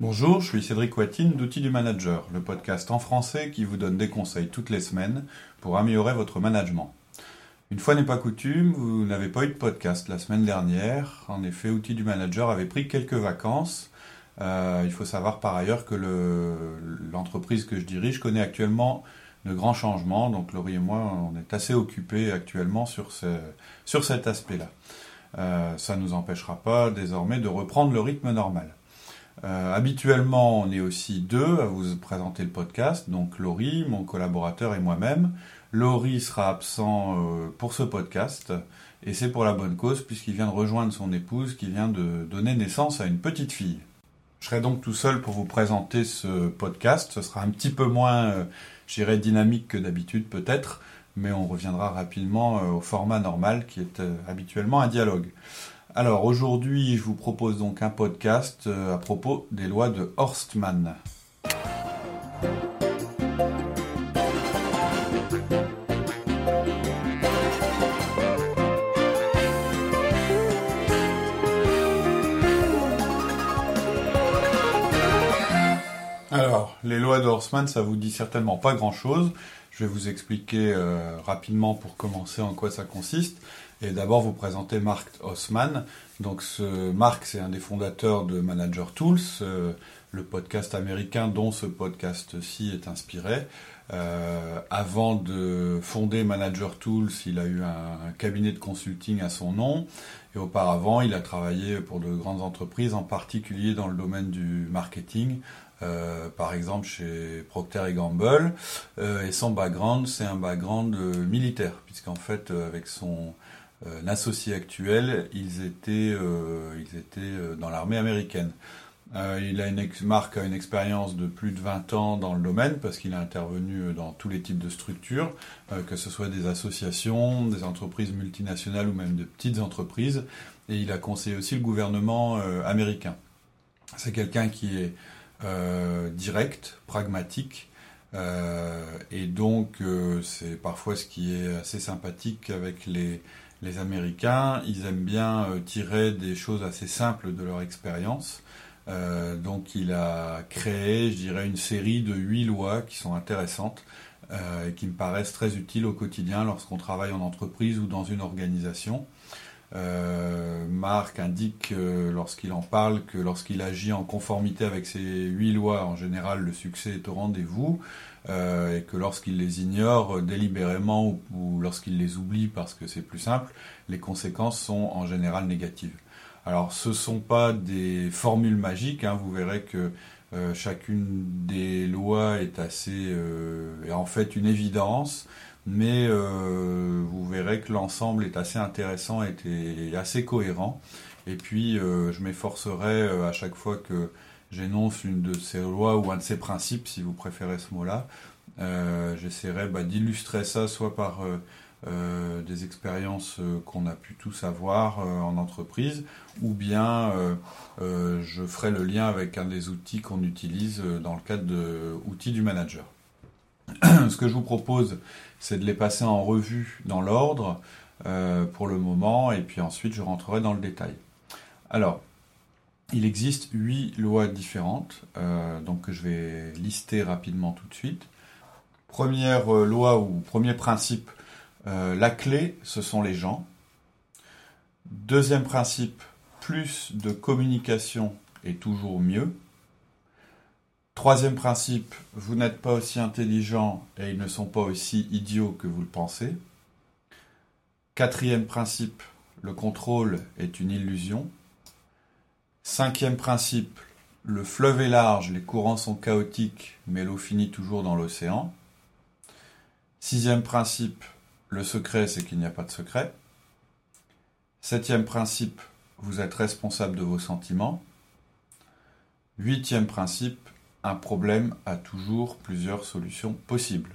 Bonjour, je suis Cédric Watine d'Outils du Manager, le podcast en français qui vous donne des conseils toutes les semaines pour améliorer votre management. Une fois n'est pas coutume, vous n'avez pas eu de podcast la semaine dernière. En effet, Outils du Manager avait pris quelques vacances. Euh, il faut savoir par ailleurs que l'entreprise que je dirige connaît actuellement de grands changements. Donc Laurie et moi, on est assez occupés actuellement sur, cet aspect-là. Euh, ça ne nous empêchera pas désormais de reprendre le rythme normal. Euh, habituellement, on est aussi deux à vous présenter le podcast, donc Laurie, mon collaborateur et moi-même. Laurie sera absent euh, pour ce podcast, et c'est pour la bonne cause, puisqu'il vient de rejoindre son épouse qui vient de donner naissance à une petite fille. Je serai donc tout seul pour vous présenter ce podcast. Ce sera un petit peu moins, euh, j'irai dynamique que d'habitude peut-être, mais on reviendra rapidement au format normal qui est habituellement un dialogue. Alors aujourd'hui, je vous propose donc un podcast euh, à propos des lois de Horstmann. Alors, les lois de Horstmann, ça vous dit certainement pas grand-chose. Je vais vous expliquer euh, rapidement pour commencer en quoi ça consiste. Et d'abord vous présenter Mark Haussmann. Donc ce c'est un des fondateurs de Manager Tools, euh, le podcast américain dont ce podcast-ci est inspiré. Euh, avant de fonder Manager Tools, il a eu un, cabinet de consulting à son nom. Et auparavant, il a travaillé pour de grandes entreprises, en particulier dans le domaine du marketing, euh, par exemple chez Procter Gamble. et son background, c'est un background militaire, puisqu'en fait, avec son euh, l'associé actuel, ils étaient, euh, ils étaient euh, dans l'armée américaine. il a une marque a une expérience de plus de 20 ans dans le domaine parce qu'il a intervenu dans tous les types de structures, que ce soit des associations, des entreprises multinationales ou même de petites entreprises. Et il a conseillé aussi le gouvernement américain. C'est quelqu'un qui est direct, pragmatique, et donc c'est parfois ce qui est assez sympathique avec les, les Américains, ils aiment bien euh, tirer des choses assez simples de leur expérience. Euh, donc il a créé, je dirais, une série de huit lois qui sont intéressantes euh, et qui me paraissent très utiles au quotidien lorsqu'on travaille en entreprise ou dans une organisation. Marc indique lorsqu'il en parle que lorsqu'il agit en conformité avec ces huit lois, en général le succès est au rendez-vous. Euh, et que lorsqu'il les ignore délibérément ou, lorsqu'il les oublie parce que c'est plus simple, les conséquences sont en général négatives. Alors ce ne sont pas des formules magiques, hein, vous verrez que euh, chacune des lois est assez euh, est en fait une évidence, mais vous verrez que l'ensemble est assez intéressant et assez cohérent. Et puis je m'efforcerai à chaque fois que j'énonce une de ces lois ou un de ces principes, si vous préférez ce mot-là, euh, j'essaierai bah, d'illustrer ça soit par euh, euh, des expériences qu'on a pu tous avoir en entreprise, ou bien je ferai le lien avec un des outils qu'on utilise dans le cadre de outils du manager. Ce que je vous propose, c'est de les passer en revue dans l'ordre pour le moment, et puis ensuite je rentrerai dans le détail. Alors, il existe huit lois différentes, euh, donc que je vais lister rapidement tout de suite. Première euh, loi ou premier principe, euh, la clé, ce sont les gens. Deuxième principe, plus de communication est toujours mieux. Troisième principe, vous n'êtes pas aussi intelligent et ils ne sont pas aussi idiots que vous le pensez. Quatrième principe, le contrôle est une illusion. Cinquième principe, le fleuve est large, les courants sont chaotiques, mais l'eau finit toujours dans l'océan. Sixième principe, le secret, c'est qu'il n'y a pas de secret. Septième principe, vous êtes responsable de vos sentiments. Huitième principe, un problème a toujours plusieurs solutions possibles.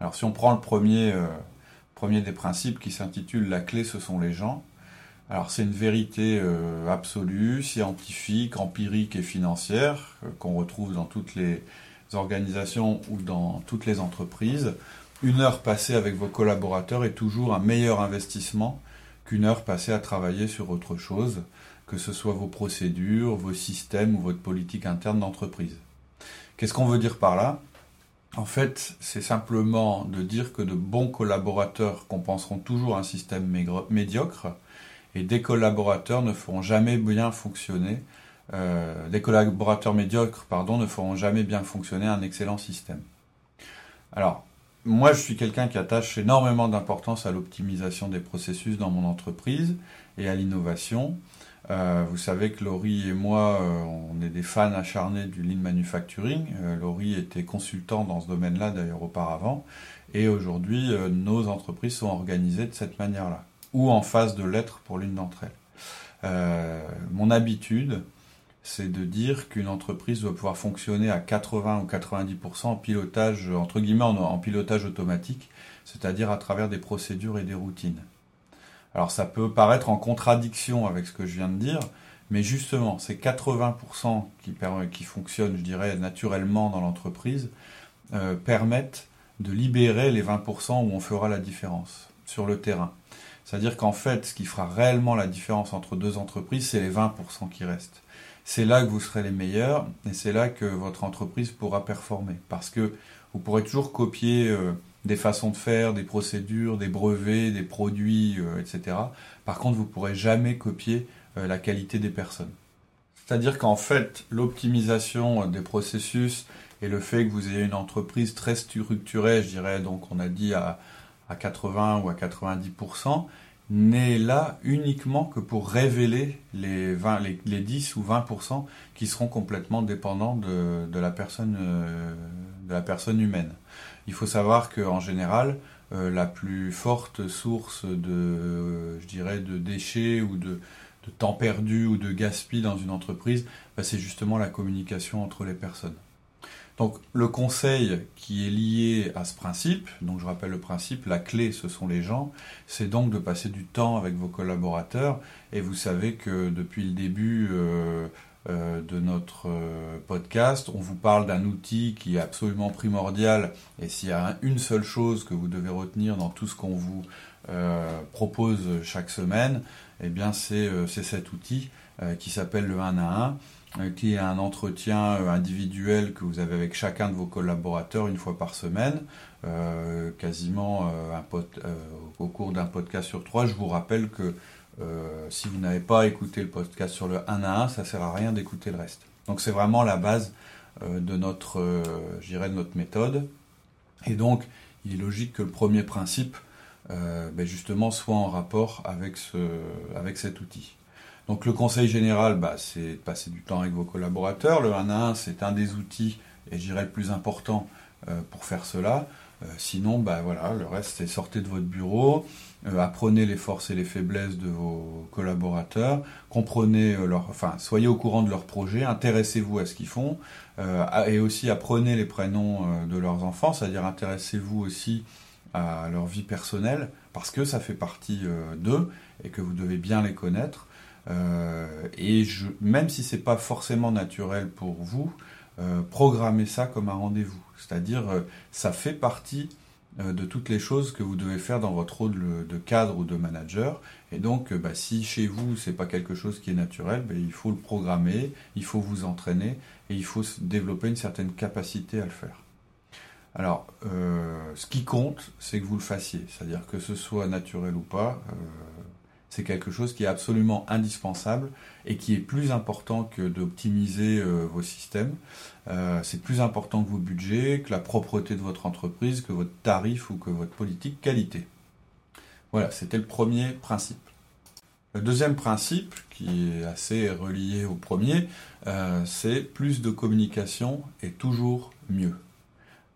Alors si on prend le premier, euh, premier des principes qui s'intitule La clé, ce sont les gens, alors c'est une vérité euh, absolue, scientifique, empirique et financière euh, qu'on retrouve dans toutes les organisations ou dans toutes les entreprises. Une heure passée avec vos collaborateurs est toujours un meilleur investissement qu'une heure passée à travailler sur autre chose. que ce soit vos procédures, vos systèmes ou votre politique interne d'entreprise. Qu'est-ce qu'on veut dire par là? En fait, c'est simplement de dire que de bons collaborateurs compenseront toujours un système médiocre et des collaborateurs ne feront jamais bien fonctionner, euh, des collaborateurs médiocres, pardon, ne feront jamais bien fonctionner un excellent système. Alors, moi, je suis quelqu'un qui attache énormément d'importance à l'optimisation des processus dans mon entreprise et à l'innovation. Euh, vous savez que Laurie et moi, euh, on est des fans acharnés du lean manufacturing. Laurie était consultant dans ce domaine-là d'ailleurs auparavant. Et aujourd'hui, nos entreprises sont organisées de cette manière-là, ou en phase de l'être pour l'une d'entre elles. mon habitude, c'est de dire qu'une entreprise doit pouvoir fonctionner à 80 ou 90% en pilotage, entre guillemets, en pilotage automatique, c'est-à-dire à travers des procédures et des routines. Alors ça peut paraître en contradiction avec ce que je viens de dire, mais justement, ces 80% qui, qui fonctionnent, je dirais, naturellement dans l'entreprise, euh, permettent de libérer les 20% où on fera la différence sur le terrain. C'est-à-dire qu'en fait, ce qui fera réellement la différence entre deux entreprises, c'est les 20% qui restent. C'est là que vous serez les meilleurs et c'est là que votre entreprise pourra performer. Parce que vous pourrez toujours copier euh, des façons de faire, des procédures, des brevets, des produits, euh, etc. Par contre, vous ne pourrez jamais copier euh, la qualité des personnes. C'est-à-dire qu'en fait, l'optimisation des processus et le fait que vous ayez une entreprise très structurée, je dirais, donc on a dit à, 80 ou à 90%, n'est là uniquement que pour révéler les, 20, les, 10 ou 20% qui seront complètement dépendants de, la personne, euh, de la personne humaine. Il faut savoir qu'en général, euh, la plus forte source de, euh, je dirais, de déchets ou de, temps perdu ou de gaspillage dans une entreprise, bah, c'est justement la communication entre les personnes. Donc le conseil qui est lié à ce principe, donc je rappelle le principe, la clé ce sont les gens, c'est donc de passer du temps avec vos collaborateurs et vous savez que depuis le début euh, euh, de notre euh, podcast. On vous parle d'un outil qui est absolument primordial et s'il y a une seule chose que vous devez retenir dans tout ce qu'on vous propose chaque semaine, eh bien c'est cet outil qui s'appelle le 1 à 1 qui est un entretien individuel que vous avez avec chacun de vos collaborateurs une fois par semaine, quasiment au cours d'un podcast sur trois. Je vous rappelle que euh, si vous n'avez pas écouté le podcast sur le 1 à 1, ça sert à rien d'écouter le reste. Donc c'est vraiment la base euh, de notre, euh, de notre méthode. Et donc, il est logique que le premier principe, ben justement, soit en rapport avec, ce, avec cet outil. Donc le conseil général, bah, c'est de passer du temps avec vos collaborateurs. Le 1 à 1, c'est un des outils, et je dirais le plus important pour faire cela. sinon, bah, voilà, le reste, c'est sortez de votre bureau, euh, apprenez les forces et les faiblesses de vos collaborateurs, comprenez euh, leur, enfin, soyez au courant de leurs projets, intéressez-vous à ce qu'ils font, euh, et aussi apprenez les prénoms de leurs enfants, c'est-à-dire intéressez-vous aussi à leur vie personnelle, parce que ça fait partie d'eux et que vous devez bien les connaître. Et je, même si c'est pas forcément naturel pour vous, programmez ça comme un rendez-vous, c'est-à-dire ça fait partie euh, de toutes les choses que vous devez faire dans votre rôle de cadre ou de manager. Et donc, euh, bah, si chez vous, c'est pas quelque chose qui est naturel, bah, il faut le programmer, il faut vous entraîner et il faut développer une certaine capacité à le faire. Alors, euh, ce qui compte, c'est que vous le fassiez. C'est-à-dire que ce soit naturel ou pas, c'est quelque chose qui est absolument indispensable et qui est plus important que d'optimiser euh, vos systèmes. Euh, c'est plus important que vos budgets, que la propreté de votre entreprise, que votre tarif ou que votre politique qualité. Voilà, c'était le premier principe. Le deuxième principe, qui est assez relié au premier, euh, c'est plus de communication et toujours mieux.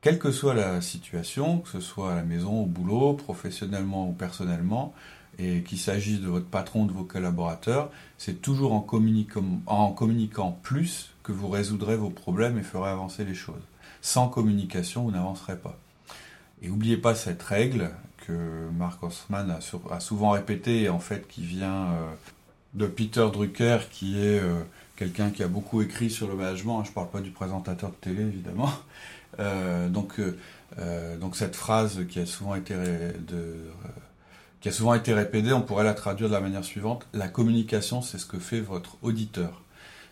Quelle que soit la situation, que ce soit à la maison, au boulot, professionnellement ou personnellement, et qu'il s'agisse de votre patron, de vos collaborateurs, c'est toujours en communiquant, plus que vous résoudrez vos problèmes et ferez avancer les choses. Sans communication, vous n'avancerez pas. Et n'oubliez pas cette règle que Mark Osman a, souvent répétée en fait qui vient euh, de Peter Drucker, qui est euh, quelqu'un qui a beaucoup écrit sur le management. Je ne parle pas du présentateur de télé, évidemment. Euh, donc, donc cette phrase qui a souvent été qui a souvent été répétée, on pourrait la traduire de la manière suivante. La communication, c'est ce que fait votre auditeur.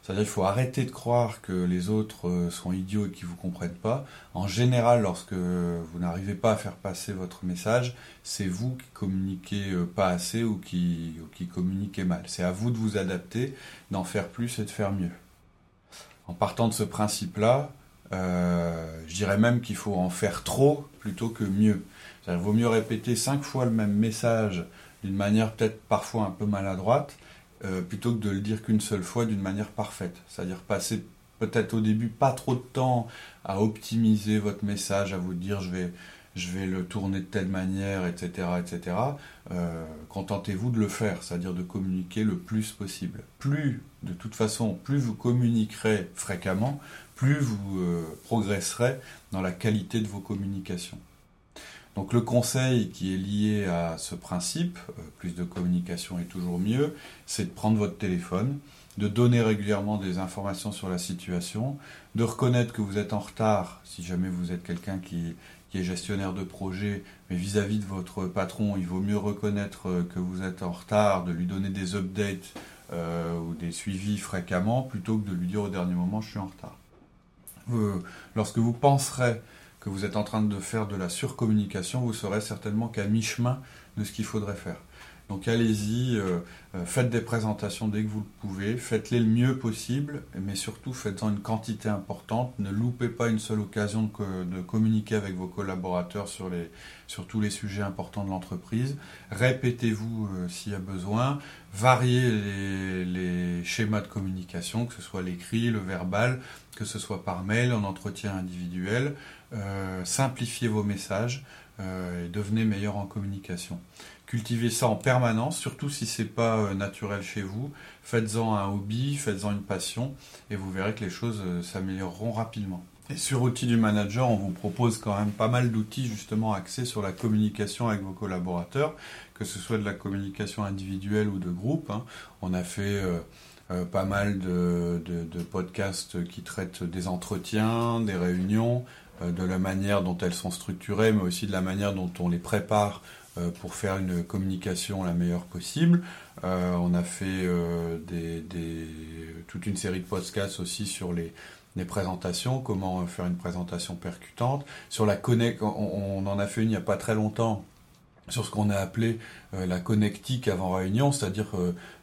C'est-à-dire qu'il faut arrêter de croire que les autres euh, sont idiots et qu'ils ne vous comprennent pas. En général, lorsque vous n'arrivez pas à faire passer votre message, c'est vous qui communiquez euh, pas assez ou qui, qui communiquez mal. C'est à vous de vous adapter, d'en faire plus et de faire mieux. En partant de ce principe-là, euh, je dirais même qu'il faut en faire trop plutôt que mieux. Il vaut mieux répéter cinq fois le même message d'une manière peut-être parfois un peu maladroite euh, plutôt que de le dire qu'une seule fois d'une manière parfaite. C'est-à-dire passer peut-être au début pas trop de temps à optimiser votre message, à vous dire je vais, je vais le tourner de telle manière, etc. etc. Euh, contentez-vous de le faire, c'est-à-dire de communiquer le plus possible. Plus, de toute façon, plus vous communiquerez fréquemment, plus vous euh, progresserez dans la qualité de vos communications. Donc le conseil qui est lié à ce principe, euh, plus de communication est toujours mieux, c'est de prendre votre téléphone, de donner régulièrement des informations sur la situation, de reconnaître que vous êtes en retard si jamais vous êtes quelqu'un qui, est gestionnaire de projet, mais vis-à-vis de votre patron, il vaut mieux reconnaître euh, que vous êtes en retard, de lui donner des updates euh, ou des suivis fréquemment, plutôt que de lui dire au dernier moment je suis en retard. lorsque vous penserez que vous êtes en train de faire de la surcommunication, vous serez certainement qu'à mi-chemin de ce qu'il faudrait faire. Donc allez-y, euh, euh, faites des présentations dès que vous le pouvez, faites-les le mieux possible, mais surtout faites-en une quantité importante. Ne loupez pas une seule occasion de, communiquer avec vos collaborateurs sur, tous les sujets importants de l'entreprise. Répétez-vous euh, s'il y a besoin, variez les, les, schémas de communication, que ce soit l'écrit, le verbal, que ce soit par mail, en entretien individuel. simplifiez vos messages et devenez meilleur en communication. Cultivez ça en permanence, surtout si c'est pas euh, naturel chez vous. Faites-en un hobby, faites-en une passion, et vous verrez que les choses euh, s'amélioreront rapidement. Et sur Outils du Manager, on vous propose quand même pas mal d'outils justement axés sur la communication avec vos collaborateurs, que ce soit de la communication individuelle ou de groupe. Hein. On a fait euh, pas mal de, podcasts qui traitent des entretiens, des réunions, de la manière dont elles sont structurées, mais aussi de la manière dont on les prépare pour faire une communication la meilleure possible. Euh, on a fait euh, toute une série de podcasts aussi sur les, présentations, comment faire une présentation percutante. Sur la connect, on, en a fait une il n'y a pas très longtemps sur ce qu'on a appelé la connectique avant réunion, c'est-à-dire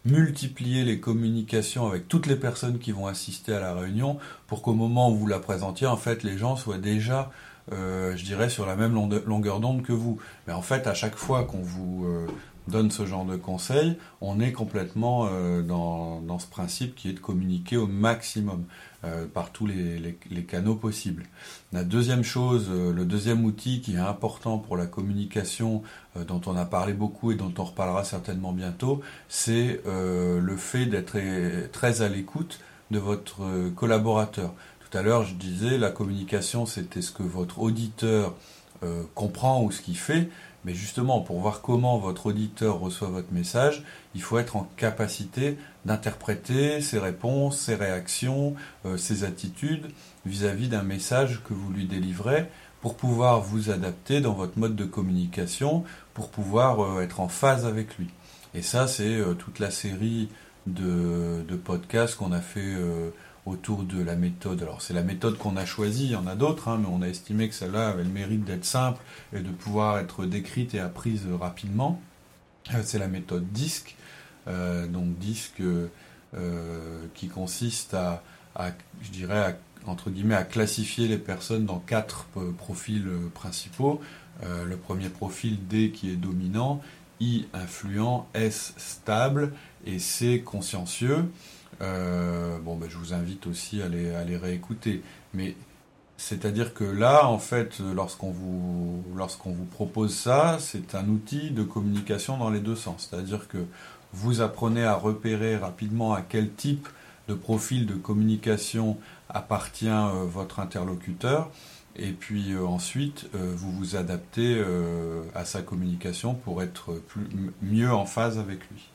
multiplier les communications avec toutes les personnes qui vont assister à la réunion pour qu'au moment où vous la présentiez, en fait, les gens soient déjà euh, je dirais, sur la même longueur d'onde que vous. Mais en fait, à chaque fois qu'on vous euh, donne ce genre de conseils, on est complètement euh, dans, ce principe qui est de communiquer au maximum par tous les, canaux possibles. La deuxième chose, le deuxième outil qui est important pour la communication, dont on a parlé beaucoup et dont on reparlera certainement bientôt, c'est le fait d'être très à l'écoute de votre collaborateur. Tout à l'heure, je disais, la communication, c'était ce que votre auditeur euh, comprend ou ce qu'il fait. Mais justement, pour voir comment votre auditeur reçoit votre message, il faut être en capacité d'interpréter ses réponses, ses réactions, euh, ses attitudes vis-à-vis d'un message que vous lui délivrez pour pouvoir vous adapter dans votre mode de communication, pour pouvoir euh, être en phase avec lui. Et ça, c'est toute la série de, de podcasts qu'on a fait autour de la méthode. Alors c'est la méthode qu'on a choisie, il y en a d'autres, hein, mais on a estimé que celle-là avait le mérite d'être simple et de pouvoir être décrite et apprise rapidement. Euh, c'est la méthode DISC, euh, donc DISC euh, qui consiste à, je dirais, entre guillemets, à classifier les personnes dans quatre profils principaux. le premier profil D qui est dominant, I influent, S stable et C consciencieux. Euh, bon, ben, je vous invite aussi à les, à les réécouter. Mais c'est-à-dire que là, en fait, lorsqu'on vous, lorsqu'on vous propose ça, c'est un outil de communication dans les deux sens. C'est-à-dire que vous apprenez à repérer rapidement à quel type de profil de communication appartient euh, votre interlocuteur. Et puis euh, ensuite, vous vous adaptez à sa communication pour être mieux en phase avec lui.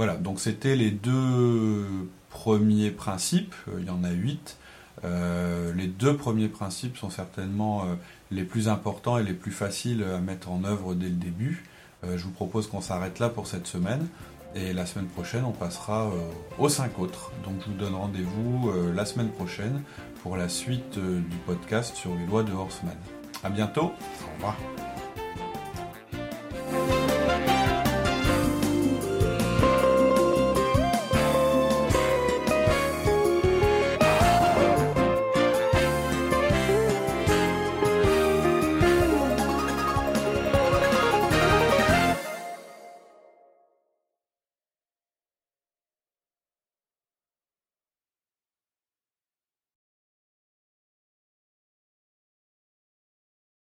Voilà, donc c'était les deux premiers principes, euh, il y en a huit. Euh, les deux premiers principes sont certainement euh, les plus importants et les plus faciles à mettre en œuvre dès le début. je vous propose qu'on s'arrête là pour cette semaine. Et la semaine prochaine, on passera aux cinq autres. Donc je vous donne rendez-vous la semaine prochaine pour la suite du podcast sur les lois de Horseman. A bientôt. Au revoir.